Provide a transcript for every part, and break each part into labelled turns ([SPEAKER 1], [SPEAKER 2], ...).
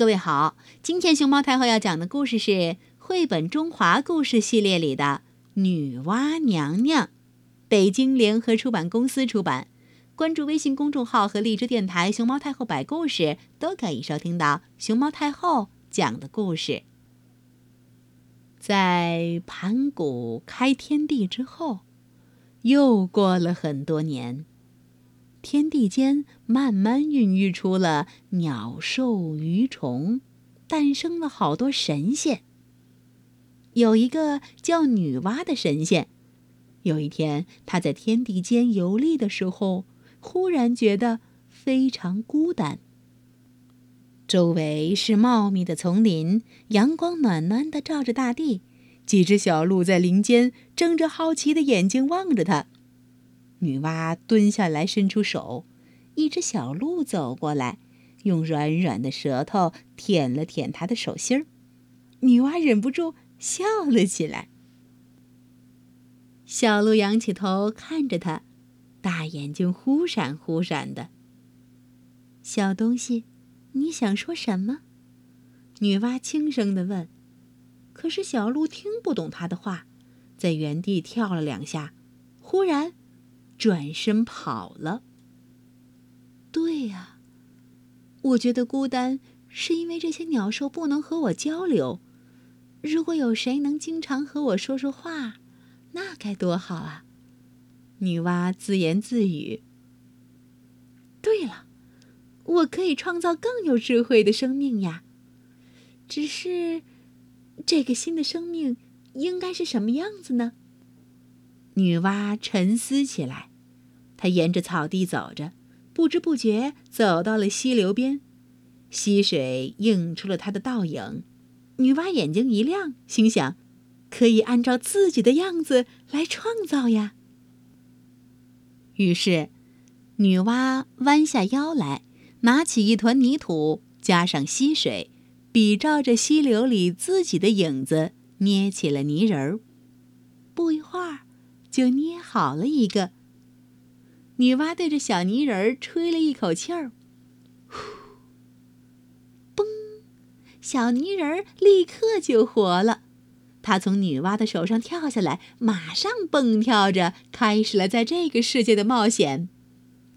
[SPEAKER 1] 各位好，今天熊猫太后要讲的故事是绘本中华故事系列里的《女娲娘娘》，北京联合出版公司出版。关注微信公众号和荔枝电台“熊猫太后摆故事”，都可以收听到熊猫太后讲的故事。在盘古开天地之后，又过了很多年。天地间慢慢孕育出了鸟兽鱼虫，诞生了好多神仙。有一个叫女娲的神仙，有一天她在天地间游历的时候，忽然觉得非常孤单。周围是茂密的丛林，阳光暖暖的照着大地，几只小鹿在林间睁着好奇的眼睛望着她。女娲蹲下来，伸出手，一只小鹿走过来，用软软的舌头舔了舔她的手心儿。女娲忍不住笑了起来。小鹿仰起头看着她，大眼睛忽闪忽闪的。小东西，你想说什么？女娲轻声的问。可是小鹿听不懂她的话，在原地跳了两下，忽然。转身跑了。对呀，我觉得孤单是因为这些鸟兽不能和我交流。如果有谁能经常和我说说话，那该多好啊！女娲自言自语。对了，我可以创造更有智慧的生命呀。只是，这个新的生命应该是什么样子呢？女娲沉思起来。他沿着草地走着，不知不觉走到了溪流边，溪水映出了他的倒影。女娲眼睛一亮，心想：可以按照自己的样子来创造呀。于是，女娲弯下腰来，拿起一团泥土，加上溪水，比照着溪流里自己的影子，捏起了泥人儿。不一会儿，就捏好了一个。女娲对着小泥人儿吹了一口气儿，呼，嘣，小泥人儿立刻就活了。他从女娲的手上跳下来，马上蹦跳着开始了在这个世界的冒险，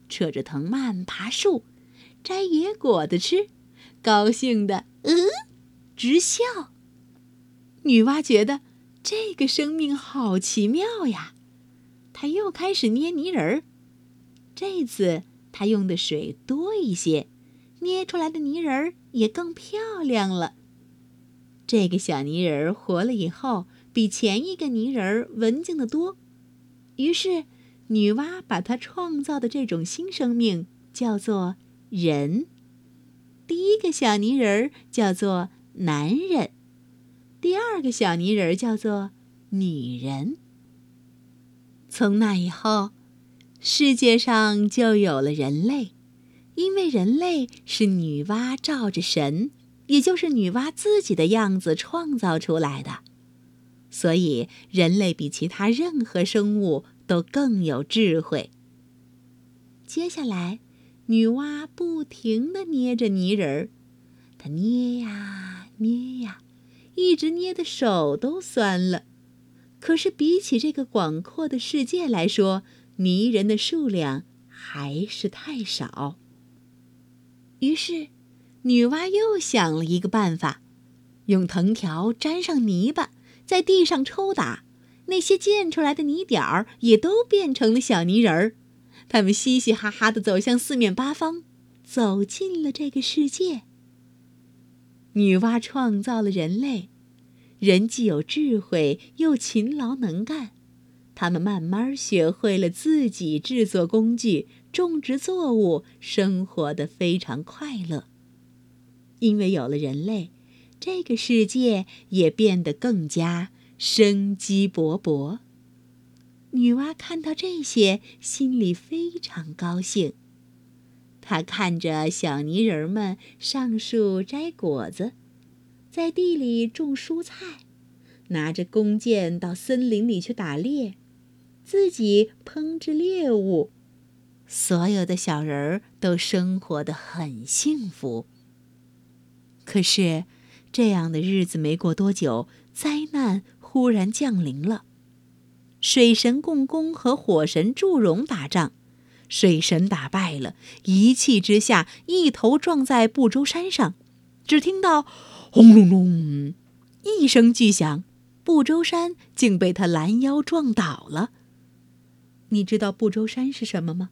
[SPEAKER 1] 扯着藤蔓爬树，摘野果子吃，高兴的嗯直笑。女娲觉得这个生命好奇妙呀，她又开始捏泥人儿。这次他用的水多一些，捏出来的泥人儿也更漂亮了。这个小泥人儿活了以后，比前一个泥人儿文静的多。于是，女娲把她创造的这种新生命叫做人。第一个小泥人儿叫做男人，第二个小泥人儿叫做女人。从那以后。世界上就有了人类，因为人类是女娲照着神，也就是女娲自己的样子创造出来的，所以人类比其他任何生物都更有智慧。接下来，女娲不停地捏着泥人儿，她捏呀捏呀，一直捏的手都酸了。可是比起这个广阔的世界来说，泥人的数量还是太少。于是，女娲又想了一个办法，用藤条沾上泥巴，在地上抽打，那些溅出来的泥点儿也都变成了小泥人儿。他们嘻嘻哈哈地走向四面八方，走进了这个世界。女娲创造了人类，人既有智慧，又勤劳能干。他们慢慢学会了自己制作工具、种植作物，生活的非常快乐。因为有了人类，这个世界也变得更加生机勃勃。女娲看到这些，心里非常高兴。她看着小泥人们上树摘果子，在地里种蔬菜，拿着弓箭到森林里去打猎。自己烹制猎物，所有的小人儿都生活的很幸福。可是，这样的日子没过多久，灾难忽然降临了。水神共工和火神祝融打仗，水神打败了，一气之下一头撞在不周山上，只听到“轰隆隆”一声巨响，不周山竟被他拦腰撞倒了。你知道不周山是什么吗？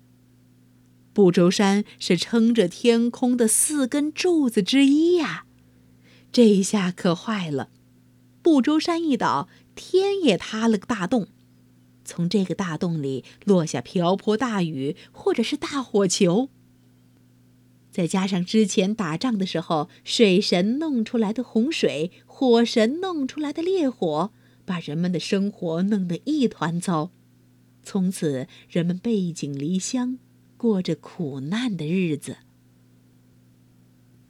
[SPEAKER 1] 不周山是撑着天空的四根柱子之一呀。这下可坏了，不周山一倒，天也塌了个大洞，从这个大洞里落下瓢泼大雨，或者是大火球。再加上之前打仗的时候，水神弄出来的洪水，火神弄出来的烈火，把人们的生活弄得一团糟。从此，人们背井离乡。过着苦难的日子。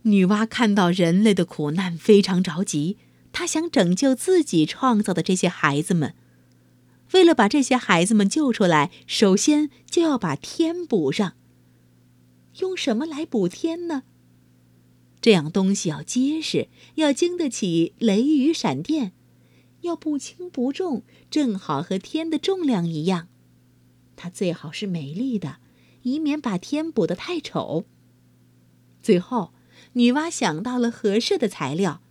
[SPEAKER 1] 女娲看到人类的苦难，非常着急。她想拯救自己创造的这些孩子们。为了把这些孩子们救出来，首先就要把天补上。用什么来补天呢？这样东西要结实，要经得起雷雨闪电，要不轻不重，正好和天的重量一样。它最好是美丽的。以免把天补得太丑。最后，女娲想到了合适的材料，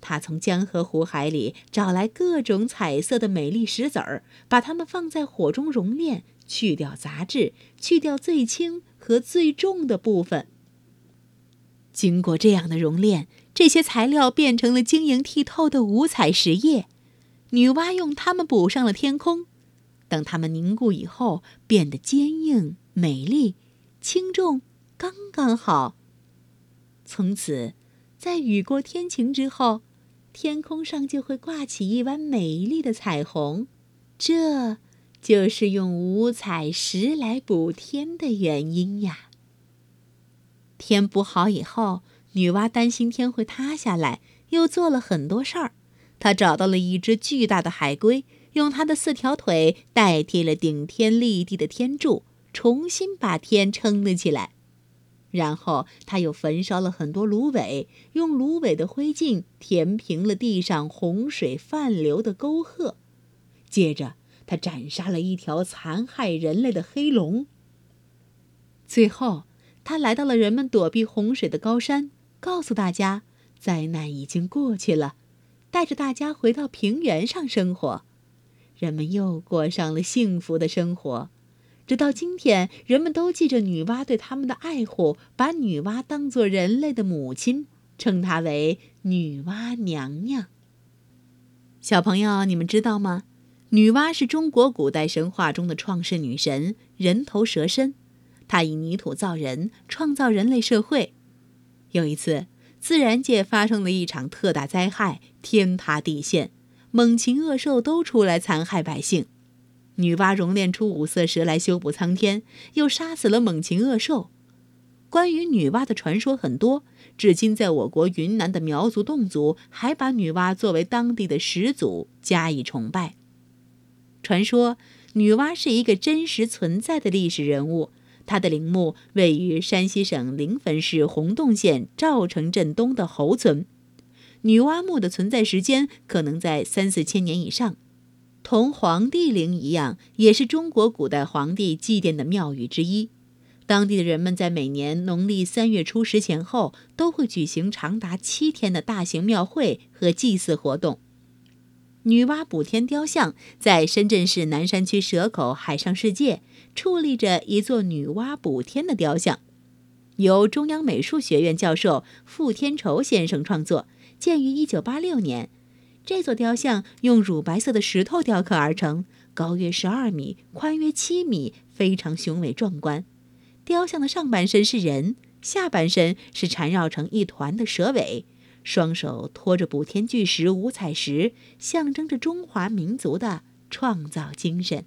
[SPEAKER 1] 她从江河湖海里找来各种彩色的美丽石子儿，把它们放在火中熔炼，去掉杂质，去掉最轻和最重的部分。经过这样的熔炼，这些材料变成了晶莹剔透的五彩石叶。女娲用它们补上了天空，等它们凝固以后，变得坚硬。美丽、轻重刚刚好。从此，在雨过天晴之后，天空上就会挂起一弯美丽的彩虹。这就是用五彩石来补天的原因呀。天补好以后，女娲担心天会塌下来，又做了很多事儿。她找到了一只巨大的海龟，用他的四条腿代替了顶天立地的天柱。重新把天撑了起来，然后他又焚烧了很多芦苇，用芦苇的灰烬填平了地上洪水泛流的沟壑。接着，他斩杀了一条残害人类的黑龙。最后，他来到了人们躲避洪水的高山，告诉大家灾难已经过去了，带着大家回到平原上生活。人们又过上了幸福的生活。直到今天，人们都记着女娲对他们的爱护，把女娲当作人类的母亲，称她为女娲娘娘。小朋友，你们知道吗？女娲是中国古代神话中的创世女神，人头蛇身。她以泥土造人，创造人类社会。有一次，自然界发生了一场特大灾害，天塌地陷，猛禽恶兽都出来残害百姓。女娲熔炼出五色石来修补苍天，又杀死了猛禽恶兽。关于女娲的传说很多，至今在我国云南的苗族侗族还把女娲作为当地的始祖加以崇拜。传说女娲是一个真实存在的历史人物，她的陵墓位于山西省临汾市洪洞县赵城镇东的侯村。女娲墓的存在时间可能在三四千年以上。同黄帝陵一样，也是中国古代皇帝祭奠的庙宇之一。当地的人们在每年农历三月初十前后，都会举行长达七天的大型庙会和祭祀活动。女娲补天雕像在深圳市南山区蛇口海上世界矗立着一座女娲补天的雕像，由中央美术学院教授傅天仇先生创作，建于一九八六年。这座雕像用乳白色的石头雕刻而成，高约十二米，宽约七米，非常雄伟壮观。雕像的上半身是人，下半身是缠绕成一团的蛇尾，双手托着补天巨石五彩石，象征着中华民族的创造精神。